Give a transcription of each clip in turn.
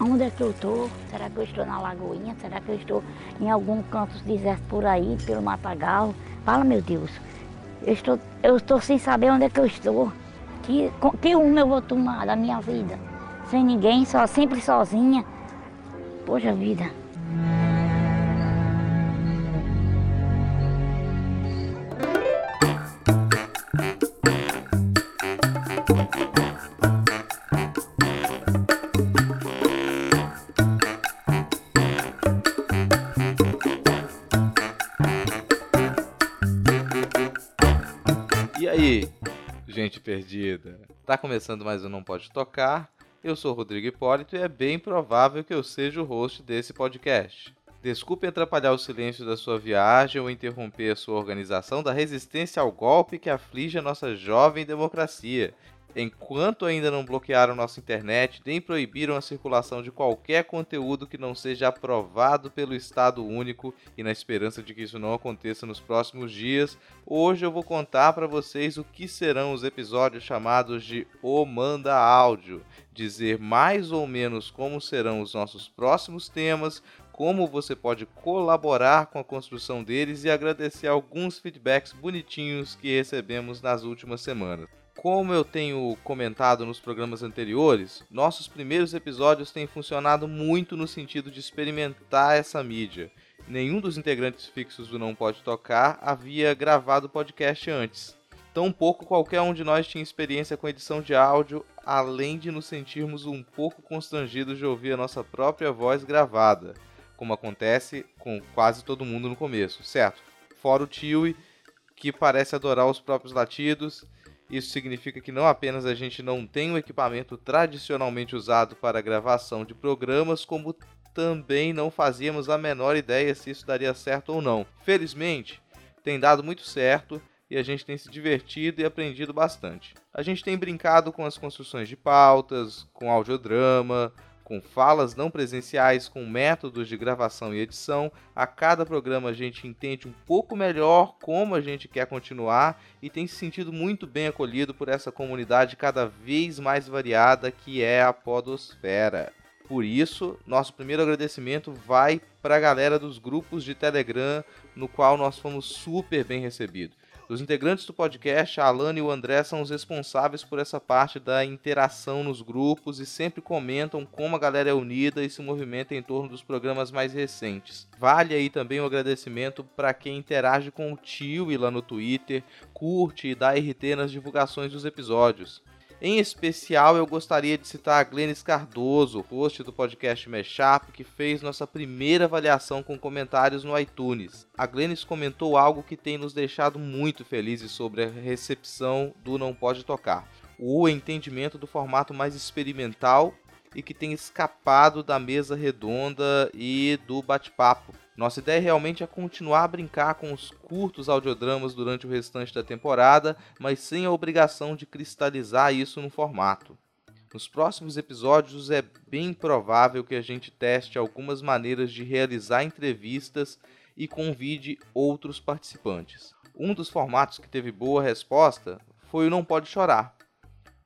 On- Onde é que eu tô? Será que eu estou na Lagoinha? Será que eu estou em algum canto deserto por aí, pelo Matagal? Fala, meu Deus. Eu estou, eu estou sem saber onde é que eu estou. Que, que rumo eu vou tomar da minha vida? Sem ninguém, só sempre sozinha. Poxa vida. Perdida? Tá começando mais um Não Pode Tocar. Eu sou Rodrigo Hipólito e é bem provável que eu seja o host desse podcast. Desculpe atrapalhar o silêncio da sua viagem ou interromper a sua organização da resistência ao golpe que aflige a nossa jovem democracia. Enquanto ainda não bloquearam nossa internet nem proibiram a circulação de qualquer conteúdo que não seja aprovado pelo Estado Único e na esperança de que isso não aconteça nos próximos dias, hoje eu vou contar para vocês o que serão os episódios chamados de O Manda Áudio, dizer mais ou menos como serão os nossos próximos temas, como você pode colaborar com a construção deles e agradecer alguns feedbacks bonitinhos que recebemos nas últimas semanas. Como eu tenho comentado nos programas anteriores, nossos primeiros episódios têm funcionado muito no sentido de experimentar essa mídia. Nenhum dos integrantes fixos do Não Pode Tocar havia gravado podcast antes. Tampouco qualquer um de nós tinha experiência com edição de áudio, além de nos sentirmos um pouco constrangidos de ouvir a nossa própria voz gravada, como acontece com quase todo mundo no começo, certo? Fora o Tiwi, que parece adorar os próprios latidos. Isso significa que não apenas a gente não tem o equipamento tradicionalmente usado para gravação de programas, como também não fazíamos a menor ideia se isso daria certo ou não. Felizmente, tem dado muito certo e a gente tem se divertido e aprendido bastante. A gente tem brincado com as construções de pautas, com audiodrama, com falas não presenciais, com métodos de gravação e edição. A cada programa a gente entende um pouco melhor como a gente quer continuar e tem se sentido muito bem acolhido por essa comunidade cada vez mais variada que é a Podosfera. Por isso, nosso primeiro agradecimento vai para a galera dos grupos de Telegram, no qual nós fomos super bem recebidos. Os integrantes do podcast, a Alana e o André, são os responsáveis por essa parte da interação nos grupos e sempre comentam como a galera é unida e se movimenta em torno dos programas mais recentes. Vale aí também o agradecimento para quem interage com o tio e lá no Twitter, curte e dá RT nas divulgações dos episódios. Em especial, eu gostaria de citar a Glennis Cardoso, host do podcast Mashup, que fez nossa primeira avaliação com comentários no iTunes. A Glennis comentou algo que tem nos deixado muito felizes sobre a recepção do Não Pode Tocar. O entendimento do formato mais experimental e que tem escapado da mesa redonda e do bate-papo. Nossa ideia realmente é continuar a brincar com os curtos audiodramas durante o restante da temporada, mas sem a obrigação de cristalizar isso no formato. Nos próximos episódios é bem provável que a gente teste algumas maneiras de realizar entrevistas e convide outros participantes. Um dos formatos que teve boa resposta foi o Não Pode Chorar,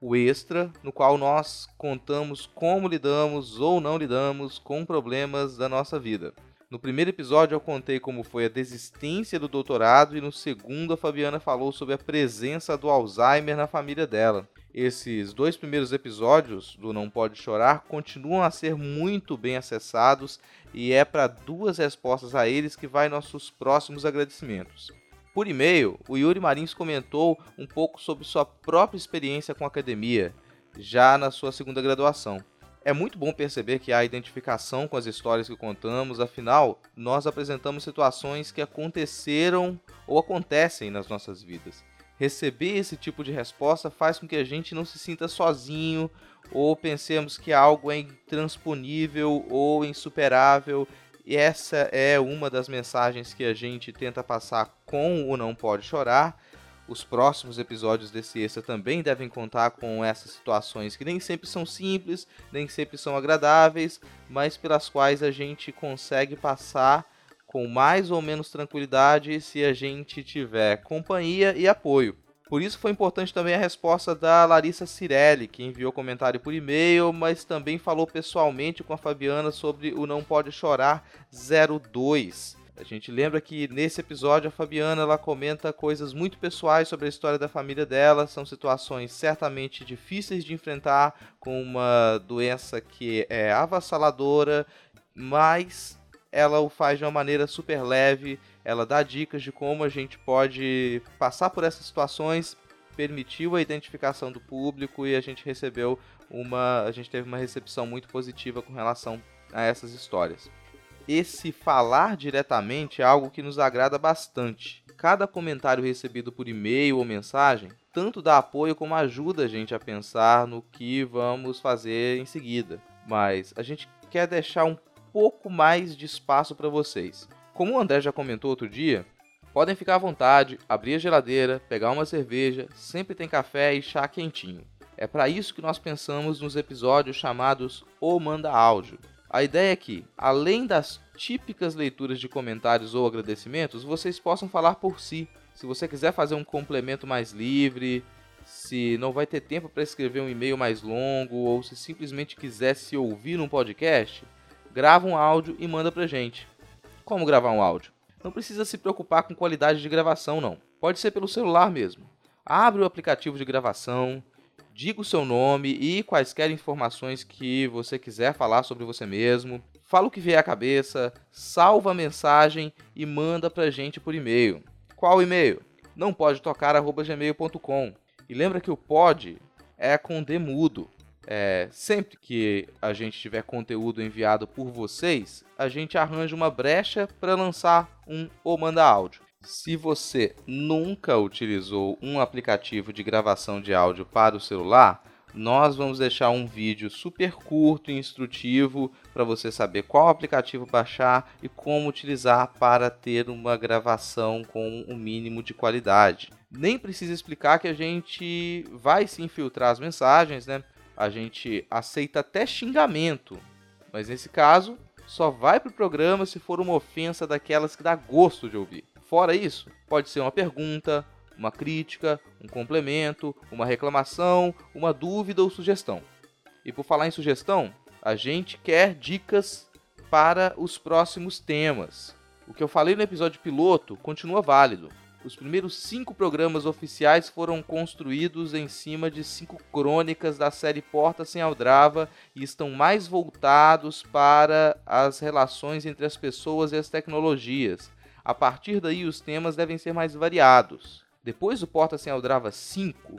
o extra, no qual nós contamos como lidamos ou não lidamos com problemas da nossa vida. No primeiro episódio eu contei como foi a desistência do doutorado e no segundo a Fabiana falou sobre a presença do Alzheimer na família dela. Esses dois primeiros episódios do Não Pode Chorar continuam a ser muito bem acessados e é para duas respostas a eles que vai nossos próximos agradecimentos. Por e-mail, o Yuri Marins comentou um pouco sobre sua própria experiência com a academia, já na sua segunda graduação. É muito bom perceber que há identificação com as histórias que contamos, afinal, nós apresentamos situações que aconteceram ou acontecem nas nossas vidas. Receber esse tipo de resposta faz com que a gente não se sinta sozinho ou pensemos que algo é intransponível ou insuperável E essa é uma das mensagens que a gente tenta passar com o Não Pode Chorar. Os próximos episódios desse extra também devem contar com essas situações que nem sempre são simples, nem sempre são agradáveis, mas pelas quais a gente consegue passar com mais ou menos tranquilidade se a gente tiver companhia e apoio. Por isso foi importante também a resposta da Larissa Cirelli, que enviou comentário por e-mail, mas também falou pessoalmente com a Fabiana sobre o Não Pode Chorar 02. A gente lembra que nesse episódio a Fabiana ela comenta coisas muito pessoais sobre a história da família dela, são situações certamente difíceis de enfrentar com uma doença que é avassaladora, mas ela o faz de uma maneira super leve ela dá dicas de como a gente pode passar por essas situações, permitiu a identificação do público e a gente recebeu uma, a gente teve uma recepção muito positiva com relação a essas histórias. Esse falar diretamente é algo que nos agrada bastante. Cada comentário recebido por e-mail ou mensagem tanto dá apoio como ajuda a gente a pensar no que vamos fazer em seguida. Mas a gente quer deixar um pouco mais de espaço para vocês. Como o André já comentou outro dia, podem ficar à vontade, abrir a geladeira, pegar uma cerveja, sempre tem café e chá quentinho. É para isso que nós pensamos nos episódios chamados O Manda Áudio. A ideia é que, além das típicas leituras de comentários ou agradecimentos, vocês possam falar por si. Se você quiser fazer um complemento mais livre, se não vai ter tempo para escrever um e-mail mais longo ou se simplesmente quiser se ouvir num podcast, grava um áudio e manda pra gente. Como gravar um áudio? Não precisa se preocupar com qualidade de gravação, não. Pode ser pelo celular mesmo. Abre o aplicativo de gravação, diga o seu nome e quaisquer informações que você quiser falar sobre você mesmo. Fala o que vier à cabeça, salva a mensagem e manda pra gente por e-mail. Qual e-mail? Não pode tocar gmail.com. E lembra que o pod é com demudo. É, sempre que a gente tiver conteúdo enviado por vocês, a gente arranja uma brecha para lançar um ou manda áudio. Se você nunca utilizou um aplicativo de gravação de áudio para o celular, nós vamos deixar um vídeo super curto e instrutivo para você saber qual aplicativo baixar e como utilizar para ter uma gravação com o um mínimo de qualidade. Nem precisa explicar que a gente vai se infiltrar as mensagens, né? A gente aceita até xingamento, mas nesse caso só vai pro programa se for uma ofensa daquelas que dá gosto de ouvir. Fora isso, pode ser uma pergunta, uma crítica, um complemento, uma reclamação, uma dúvida ou sugestão. E por falar em sugestão, a gente quer dicas para os próximos temas. O que eu falei no episódio piloto continua válido. Os primeiros cinco programas oficiais foram construídos em cima de cinco crônicas da série Porta Sem Aldrava e estão mais voltados para as relações entre as pessoas e as tecnologias. A partir daí, os temas devem ser mais variados. Depois do Porta Sem Aldrava 5,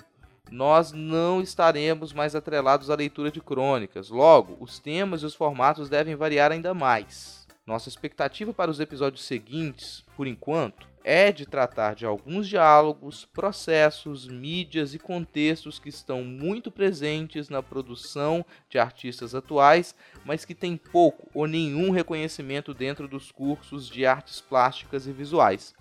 nós não estaremos mais atrelados à leitura de crônicas. Logo, os temas e os formatos devem variar ainda mais. Nossa expectativa para os episódios seguintes, por enquanto, é de tratar de alguns diálogos, processos, mídias e contextos que estão muito presentes na produção de artistas atuais, mas que têm pouco ou nenhum reconhecimento dentro dos cursos de artes plásticas e visuais.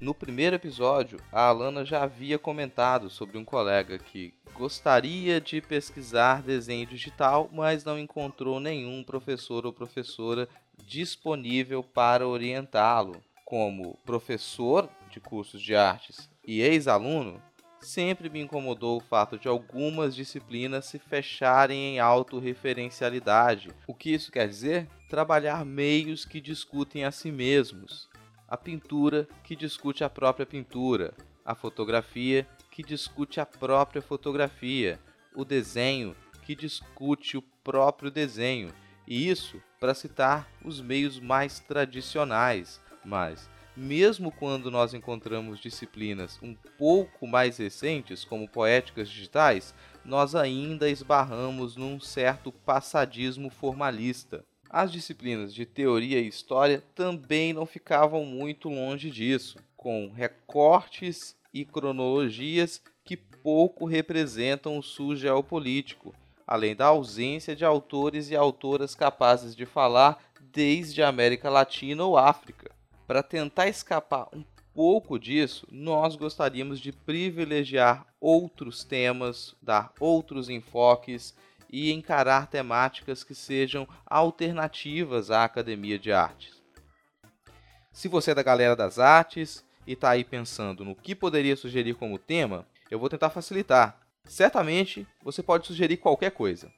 No primeiro episódio, a Alana já havia comentado sobre um colega que gostaria de pesquisar desenho digital, mas não encontrou nenhum professor ou professora disponível para orientá-lo como professor de cursos de artes e ex-aluno, sempre me incomodou o fato de algumas disciplinas se fecharem em autorreferencialidade. O que isso quer dizer? Trabalhar meios que discutem a si mesmos. A pintura que discute a própria pintura, a fotografia que discute a própria fotografia, o desenho que discute o próprio desenho. E isso para citar os meios mais tradicionais, mas, mesmo quando nós encontramos disciplinas um pouco mais recentes, como poéticas digitais, nós ainda esbarramos num certo passadismo formalista. As disciplinas de teoria e história também não ficavam muito longe disso, com recortes e cronologias que pouco representam o sul geopolítico, além da ausência de autores e autoras capazes de falar desde a América Latina ou África. Para tentar escapar um pouco disso, nós gostaríamos de privilegiar outros temas, dar outros enfoques e encarar temáticas que sejam alternativas à academia de artes. Se você é da galera das artes e está aí pensando no que poderia sugerir como tema, eu vou tentar facilitar. Certamente você pode sugerir qualquer coisa,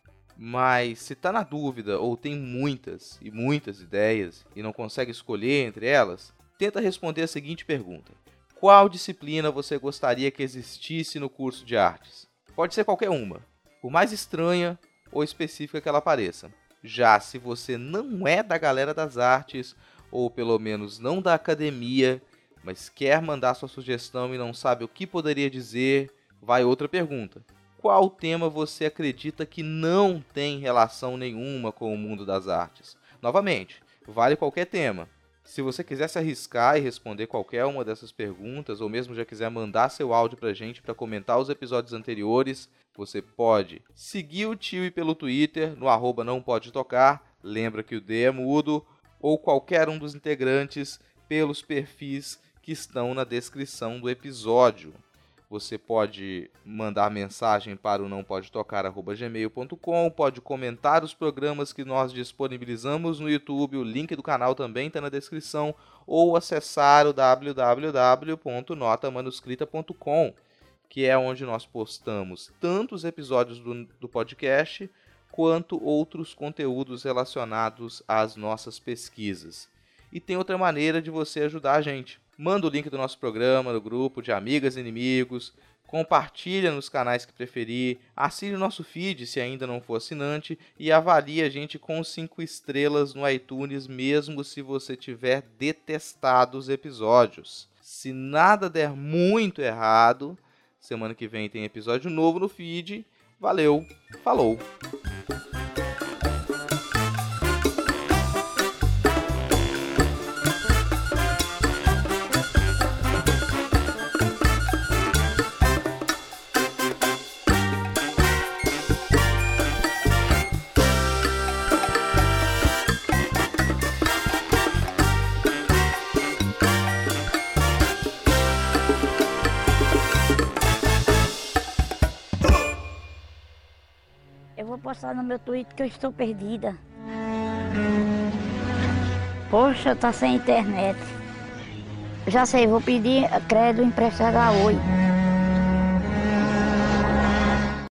mas se está na dúvida ou tem muitas e muitas ideias e não consegue escolher entre elas, tenta responder a seguinte pergunta: Qual disciplina você gostaria que existisse no curso de artes? Pode ser qualquer uma, por mais estranha ou específica que ela pareça. Já se você não é da galera das artes, ou pelo menos não da academia, mas quer mandar sua sugestão e não sabe o que poderia dizer, vai outra pergunta. Qual tema você acredita que não tem relação nenhuma com o mundo das artes? Novamente, vale qualquer tema. Se você quiser se arriscar e responder qualquer uma dessas perguntas, ou mesmo já quiser mandar seu áudio pra gente para comentar os episódios anteriores, você pode seguir o tio pelo Twitter, no arroba não pode tocar, lembra que o D é mudo, ou qualquer um dos integrantes pelos perfis que estão na descrição do episódio. Você pode mandar mensagem para o não pode tocar gmail.com, pode comentar os programas que nós disponibilizamos no YouTube, o link do canal também está na descrição, ou acessar o www.notamanuscrita.com, que é onde nós postamos tanto os episódios do, do podcast quanto outros conteúdos relacionados às nossas pesquisas. E tem outra maneira de você ajudar a gente manda o link do nosso programa no grupo de amigas e inimigos, compartilha nos canais que preferir, assine o nosso feed se ainda não for assinante e avalie a gente com 5 estrelas no iTunes, mesmo se você tiver detestado os episódios. Se nada der muito errado, semana que vem tem episódio novo no feed. Valeu, falou! Postar no meu Twitter que eu estou perdida. Poxa, tá sem internet. Já sei, vou pedir crédito emprestado a Oi.